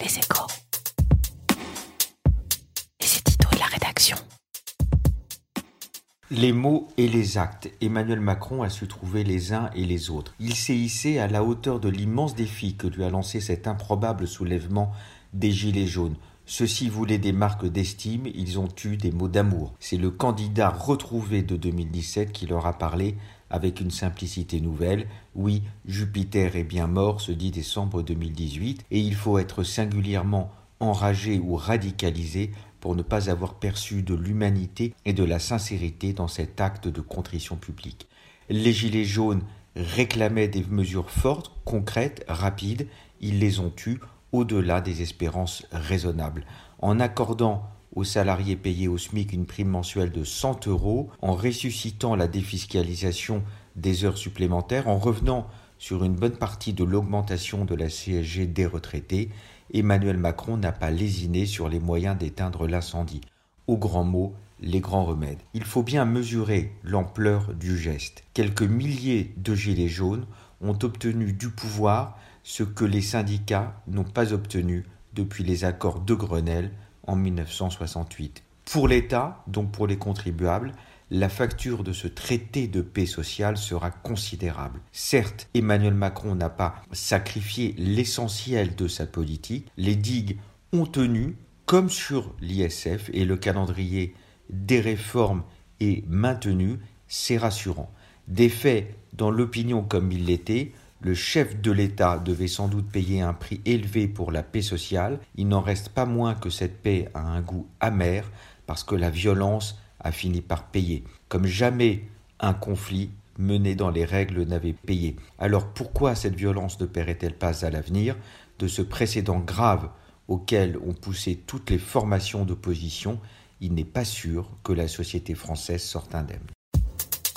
Les échos. C'est Tito et la rédaction. Les mots et les actes, Emmanuel Macron a su trouver les uns et les autres. Il s'est hissé à la hauteur de l'immense défi que lui a lancé cet improbable soulèvement des Gilets jaunes. Ceux-ci voulaient des marques d'estime, ils ont eu des mots d'amour. C'est le candidat retrouvé de 2017 qui leur a parlé avec une simplicité nouvelle. Oui, Jupiter est bien mort, se dit décembre 2018, et il faut être singulièrement enragé ou radicalisé pour ne pas avoir perçu de l'humanité et de la sincérité dans cet acte de contrition publique. Les Gilets jaunes réclamaient des mesures fortes, concrètes, rapides, ils les ont eues au-delà des espérances raisonnables. En accordant aux salariés payés au SMIC une prime mensuelle de 100 euros, en ressuscitant la défiscalisation des heures supplémentaires, en revenant sur une bonne partie de l'augmentation de la CSG des retraités, Emmanuel Macron n'a pas lésiné sur les moyens d'éteindre l'incendie. Au grand mot, les grands remèdes. Il faut bien mesurer l'ampleur du geste. Quelques milliers de gilets jaunes ont obtenu du pouvoir ce que les syndicats n'ont pas obtenu depuis les accords de Grenelle en 1968. Pour l'État, donc pour les contribuables, la facture de ce traité de paix sociale sera considérable. Certes, Emmanuel Macron n'a pas sacrifié l'essentiel de sa politique, les digues ont tenu, comme sur l'ISF, et le calendrier des réformes est maintenu, c'est rassurant. Des faits, dans l'opinion comme il l'était, le chef de l'État devait sans doute payer un prix élevé pour la paix sociale. Il n'en reste pas moins que cette paix a un goût amer parce que la violence a fini par payer. Comme jamais un conflit mené dans les règles n'avait payé. Alors pourquoi cette violence ne paierait-elle pas à l'avenir de ce précédent grave auquel ont poussé toutes les formations d'opposition? Il n'est pas sûr que la société française sorte indemne.